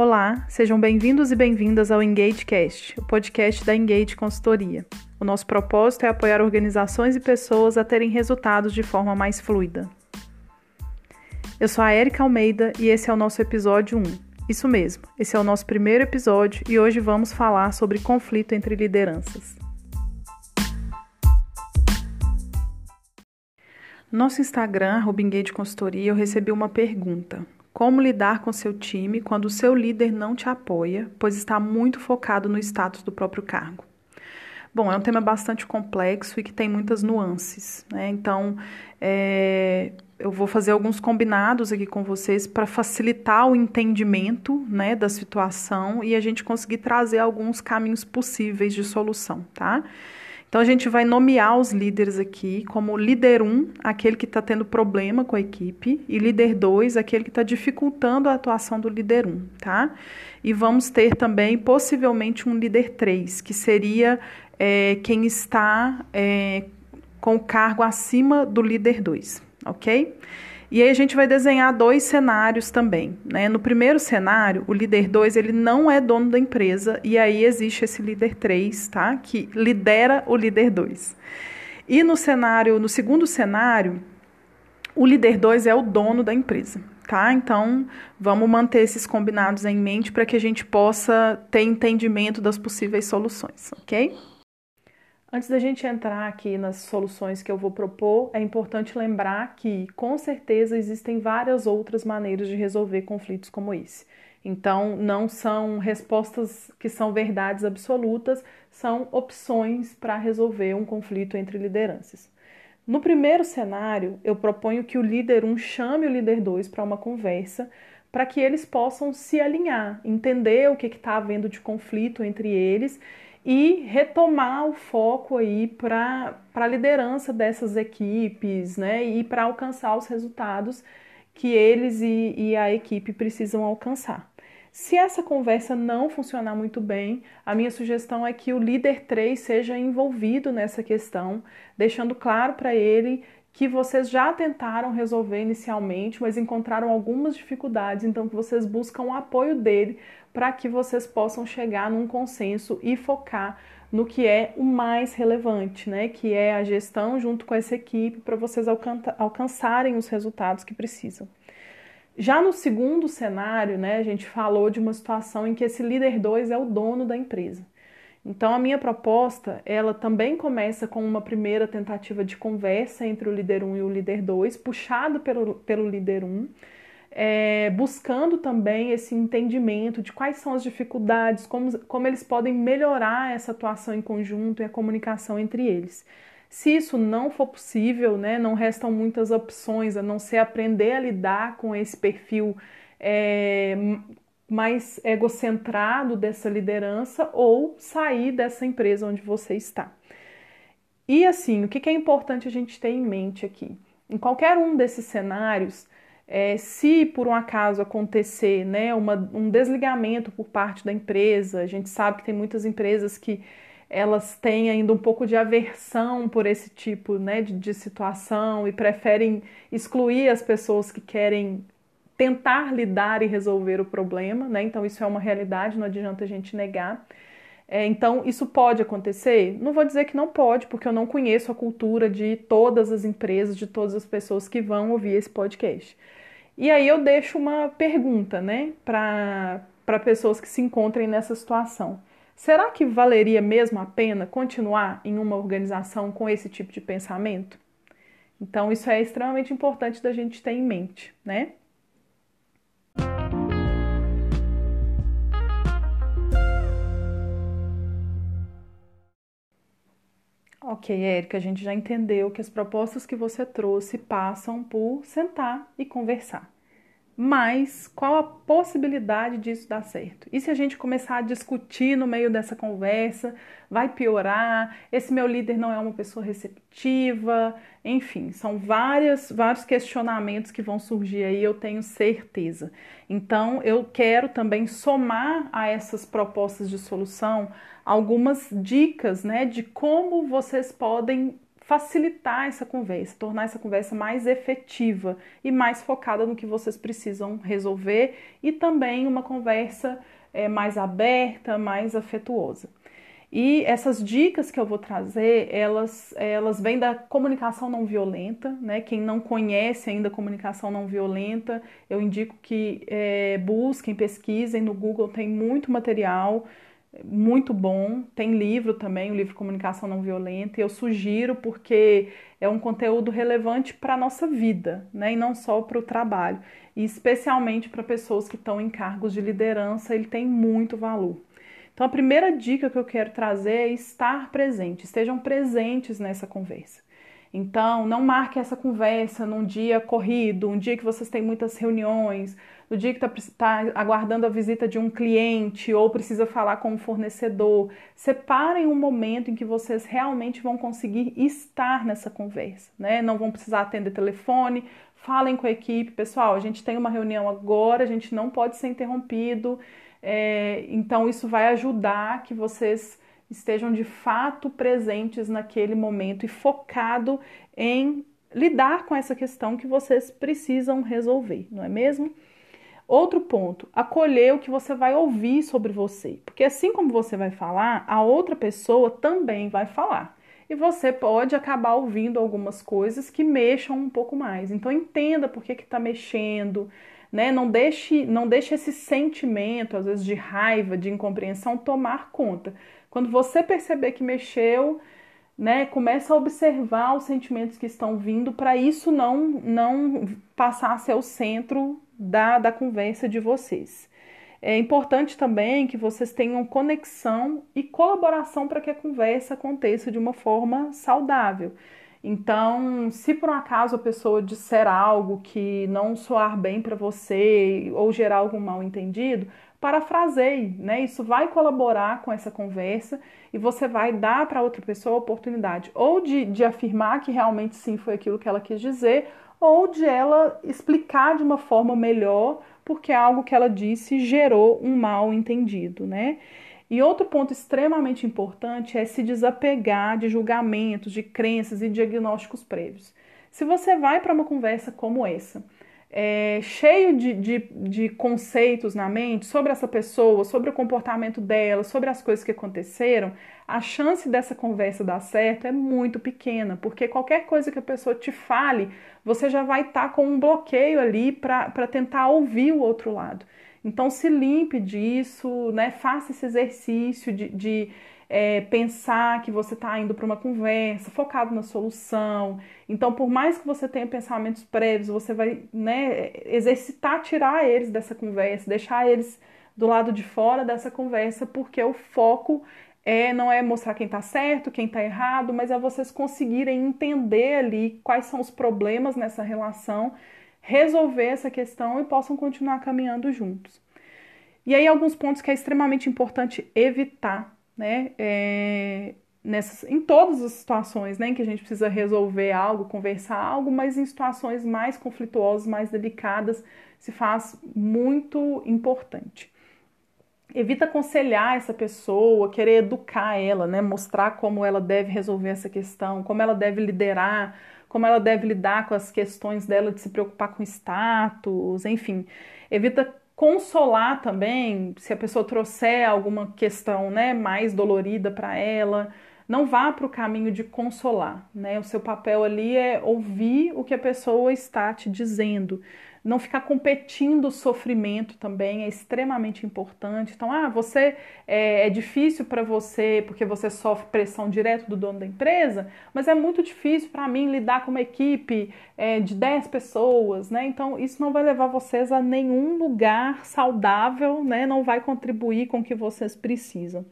Olá, sejam bem-vindos e bem-vindas ao EngageCast, o podcast da Engage Consultoria. O nosso propósito é apoiar organizações e pessoas a terem resultados de forma mais fluida. Eu sou a Erika Almeida e esse é o nosso episódio 1. Isso mesmo, esse é o nosso primeiro episódio e hoje vamos falar sobre conflito entre lideranças. No nosso Instagram, Engage Consultoria, eu recebi uma pergunta. Como lidar com seu time quando o seu líder não te apoia, pois está muito focado no status do próprio cargo? Bom, é um tema bastante complexo e que tem muitas nuances, né? Então, é, eu vou fazer alguns combinados aqui com vocês para facilitar o entendimento né, da situação e a gente conseguir trazer alguns caminhos possíveis de solução, tá? Então a gente vai nomear os líderes aqui como líder 1, aquele que está tendo problema com a equipe, e líder 2, aquele que está dificultando a atuação do líder 1, tá? E vamos ter também possivelmente um líder 3, que seria é, quem está é, com o cargo acima do líder 2, ok? E aí a gente vai desenhar dois cenários também. Né? No primeiro cenário, o líder 2 ele não é dono da empresa e aí existe esse líder 3, tá? Que lidera o líder 2. E no cenário, no segundo cenário, o líder 2 é o dono da empresa, tá? Então, vamos manter esses combinados em mente para que a gente possa ter entendimento das possíveis soluções, ok? Antes da gente entrar aqui nas soluções que eu vou propor, é importante lembrar que, com certeza, existem várias outras maneiras de resolver conflitos como esse. Então, não são respostas que são verdades absolutas, são opções para resolver um conflito entre lideranças. No primeiro cenário, eu proponho que o líder 1 chame o líder 2 para uma conversa para que eles possam se alinhar, entender o que está havendo de conflito entre eles e retomar o foco aí para a liderança dessas equipes, né? E para alcançar os resultados que eles e, e a equipe precisam alcançar. Se essa conversa não funcionar muito bem, a minha sugestão é que o líder 3 seja envolvido nessa questão, deixando claro para ele que vocês já tentaram resolver inicialmente, mas encontraram algumas dificuldades, então que vocês buscam o apoio dele para que vocês possam chegar num consenso e focar no que é o mais relevante, né? Que é a gestão junto com essa equipe para vocês alcançarem os resultados que precisam. Já no segundo cenário, né, a gente falou de uma situação em que esse líder 2 é o dono da empresa. Então a minha proposta, ela também começa com uma primeira tentativa de conversa entre o líder 1 e o líder 2, puxado pelo, pelo líder 1, é, buscando também esse entendimento de quais são as dificuldades, como, como eles podem melhorar essa atuação em conjunto e a comunicação entre eles. Se isso não for possível, né, não restam muitas opções a não ser aprender a lidar com esse perfil é, mais egocentrado dessa liderança ou sair dessa empresa onde você está. E assim, o que é importante a gente ter em mente aqui? Em qualquer um desses cenários, é, se por um acaso acontecer né, uma, um desligamento por parte da empresa, a gente sabe que tem muitas empresas que elas têm ainda um pouco de aversão por esse tipo né, de, de situação e preferem excluir as pessoas que querem tentar lidar e resolver o problema, né? Então isso é uma realidade, não adianta a gente negar. É, então, isso pode acontecer? Não vou dizer que não pode, porque eu não conheço a cultura de todas as empresas, de todas as pessoas que vão ouvir esse podcast. E aí eu deixo uma pergunta, né, para pessoas que se encontrem nessa situação. Será que valeria mesmo a pena continuar em uma organização com esse tipo de pensamento? Então, isso é extremamente importante da gente ter em mente, né? Ok, Érica, a gente já entendeu que as propostas que você trouxe passam por sentar e conversar. Mas qual a possibilidade disso dar certo? E se a gente começar a discutir no meio dessa conversa, vai piorar? Esse meu líder não é uma pessoa receptiva? Enfim, são várias, vários questionamentos que vão surgir aí, eu tenho certeza. Então, eu quero também somar a essas propostas de solução algumas dicas né, de como vocês podem facilitar essa conversa, tornar essa conversa mais efetiva e mais focada no que vocês precisam resolver e também uma conversa é, mais aberta, mais afetuosa. E essas dicas que eu vou trazer, elas, elas vêm da comunicação não violenta, né? Quem não conhece ainda comunicação não violenta, eu indico que é, busquem, pesquisem no Google, tem muito material muito bom. Tem livro também, o livro Comunicação Não Violenta, e eu sugiro porque é um conteúdo relevante para a nossa vida, né? E não só para o trabalho. E especialmente para pessoas que estão em cargos de liderança, ele tem muito valor. Então, a primeira dica que eu quero trazer é estar presente, estejam presentes nessa conversa. Então, não marque essa conversa num dia corrido, um dia que vocês têm muitas reuniões, no dia que está tá aguardando a visita de um cliente ou precisa falar com um fornecedor. Separem um momento em que vocês realmente vão conseguir estar nessa conversa, né? Não vão precisar atender telefone, falem com a equipe, pessoal, a gente tem uma reunião agora, a gente não pode ser interrompido. É, então, isso vai ajudar que vocês estejam de fato presentes naquele momento e focado em lidar com essa questão que vocês precisam resolver, não é mesmo? Outro ponto, acolher o que você vai ouvir sobre você, porque assim como você vai falar, a outra pessoa também vai falar. E você pode acabar ouvindo algumas coisas que mexam um pouco mais. Então entenda por que está mexendo, né? Não deixe, não deixe esse sentimento, às vezes de raiva, de incompreensão, tomar conta. Quando você perceber que mexeu, né, começa a observar os sentimentos que estão vindo para isso não não passar a ser o centro da, da conversa de vocês. É importante também que vocês tenham conexão e colaboração para que a conversa aconteça de uma forma saudável. Então, se por um acaso a pessoa disser algo que não soar bem para você ou gerar algum mal entendido, parafraseie, né? Isso vai colaborar com essa conversa e você vai dar para outra pessoa a oportunidade ou de, de afirmar que realmente sim foi aquilo que ela quis dizer, ou de ela explicar de uma forma melhor porque algo que ela disse gerou um mal entendido, né? E outro ponto extremamente importante é se desapegar de julgamentos, de crenças e diagnósticos prévios. Se você vai para uma conversa como essa, é, cheio de, de, de, conceitos na mente sobre essa pessoa, sobre o comportamento dela, sobre as coisas que aconteceram, a chance dessa conversa dar certo é muito pequena, porque qualquer coisa que a pessoa te fale, você já vai estar tá com um bloqueio ali para tentar ouvir o outro lado. Então se limpe disso, né? Faça esse exercício de, de é, pensar que você está indo para uma conversa, focado na solução. Então, por mais que você tenha pensamentos prévios, você vai né, exercitar, tirar eles dessa conversa, deixar eles do lado de fora dessa conversa, porque o foco é não é mostrar quem está certo, quem está errado, mas é vocês conseguirem entender ali quais são os problemas nessa relação resolver essa questão e possam continuar caminhando juntos. E aí, alguns pontos que é extremamente importante evitar, né? É, nessas, em todas as situações né, em que a gente precisa resolver algo, conversar algo, mas em situações mais conflituosas, mais delicadas, se faz muito importante. Evita aconselhar essa pessoa, querer educar ela, né, mostrar como ela deve resolver essa questão, como ela deve liderar como ela deve lidar com as questões dela de se preocupar com status, enfim. Evita consolar também, se a pessoa trouxer alguma questão né, mais dolorida para ela, não vá para o caminho de consolar, né? O seu papel ali é ouvir o que a pessoa está te dizendo, não ficar competindo o sofrimento também é extremamente importante. Então, ah, você é, é difícil para você porque você sofre pressão direto do dono da empresa, mas é muito difícil para mim lidar com uma equipe é, de 10 pessoas, né? Então, isso não vai levar vocês a nenhum lugar saudável, né? Não vai contribuir com o que vocês precisam.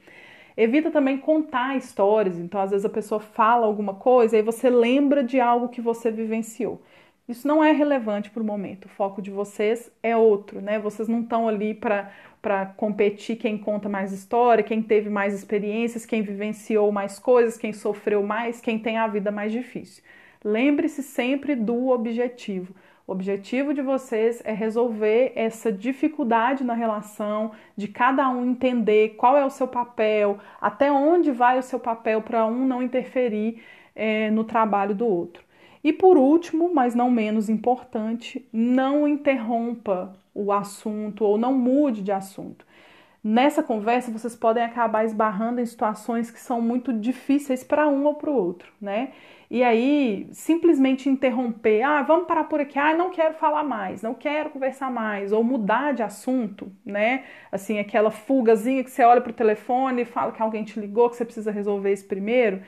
Evita também contar histórias. Então, às vezes a pessoa fala alguma coisa e você lembra de algo que você vivenciou. Isso não é relevante para o momento. O foco de vocês é outro, né? Vocês não estão ali para competir quem conta mais história, quem teve mais experiências, quem vivenciou mais coisas, quem sofreu mais, quem tem a vida mais difícil. Lembre-se sempre do objetivo. O objetivo de vocês é resolver essa dificuldade na relação, de cada um entender qual é o seu papel, até onde vai o seu papel para um não interferir é, no trabalho do outro. E por último, mas não menos importante, não interrompa o assunto ou não mude de assunto. Nessa conversa, vocês podem acabar esbarrando em situações que são muito difíceis para um ou para o outro, né? E aí, simplesmente interromper, ah, vamos parar por aqui, ah, não quero falar mais, não quero conversar mais, ou mudar de assunto, né? Assim, aquela fugazinha que você olha para o telefone e fala que alguém te ligou, que você precisa resolver isso primeiro,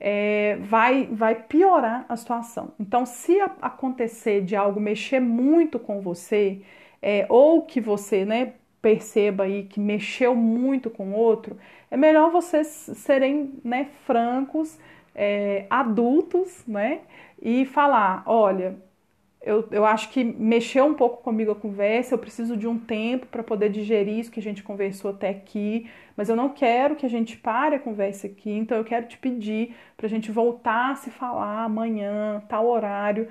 é, vai, vai piorar a situação. Então, se acontecer de algo mexer muito com você, é, ou que você, né, perceba aí que mexeu muito com o outro, é melhor vocês serem né, francos, é, adultos, né? E falar, olha, eu, eu acho que mexeu um pouco comigo a conversa, eu preciso de um tempo para poder digerir isso que a gente conversou até aqui, mas eu não quero que a gente pare a conversa aqui, então eu quero te pedir para a gente voltar a se falar amanhã, tal horário,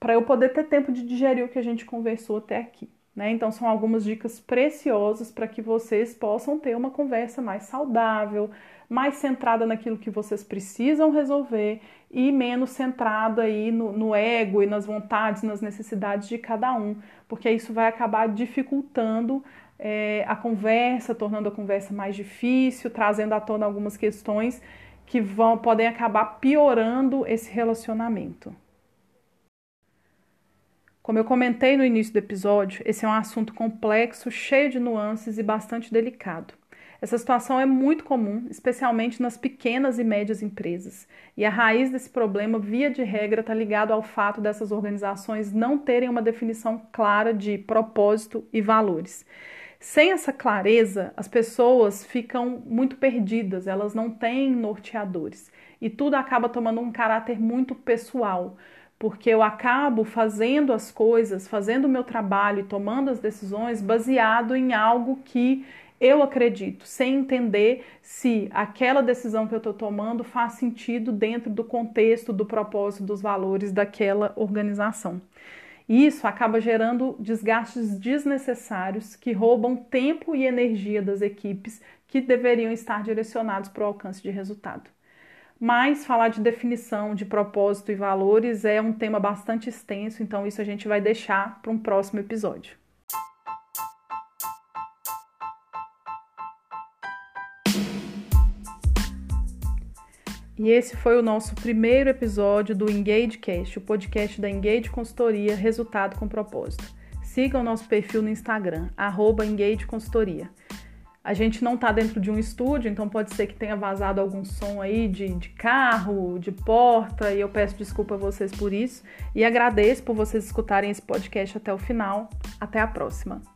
para eu poder ter tempo de digerir o que a gente conversou até aqui. Né? Então, são algumas dicas preciosas para que vocês possam ter uma conversa mais saudável, mais centrada naquilo que vocês precisam resolver e menos centrada aí no, no ego e nas vontades, nas necessidades de cada um, porque isso vai acabar dificultando é, a conversa, tornando a conversa mais difícil, trazendo à tona algumas questões que vão, podem acabar piorando esse relacionamento. Como eu comentei no início do episódio, esse é um assunto complexo, cheio de nuances e bastante delicado. Essa situação é muito comum, especialmente nas pequenas e médias empresas, e a raiz desse problema, via de regra, está ligado ao fato dessas organizações não terem uma definição clara de propósito e valores. Sem essa clareza, as pessoas ficam muito perdidas, elas não têm norteadores e tudo acaba tomando um caráter muito pessoal porque eu acabo fazendo as coisas, fazendo o meu trabalho e tomando as decisões baseado em algo que eu acredito, sem entender se aquela decisão que eu estou tomando faz sentido dentro do contexto, do propósito, dos valores daquela organização. Isso acaba gerando desgastes desnecessários que roubam tempo e energia das equipes que deveriam estar direcionados para o alcance de resultado. Mas falar de definição de propósito e valores é um tema bastante extenso, então isso a gente vai deixar para um próximo episódio. E esse foi o nosso primeiro episódio do EngageCast, o podcast da Engage Consultoria Resultado com Propósito. Siga o nosso perfil no Instagram, arroba Engage Consultoria. A gente não está dentro de um estúdio, então pode ser que tenha vazado algum som aí de, de carro, de porta, e eu peço desculpa a vocês por isso. E agradeço por vocês escutarem esse podcast até o final. Até a próxima!